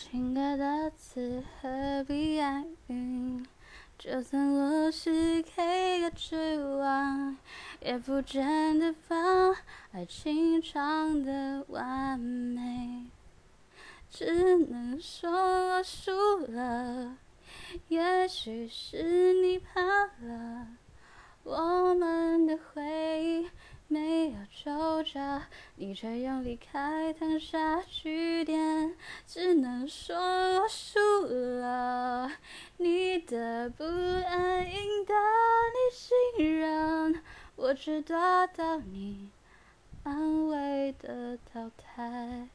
情歌的词何必押韵？就算我是 K 歌之王，也不见得把爱情唱得完美。只能说我输了，也许是你怕了，我们的回忆没有皱褶，你却用离开烫下句点。说我输了，你的不安赢得你信任，我只得到你安慰的淘汰。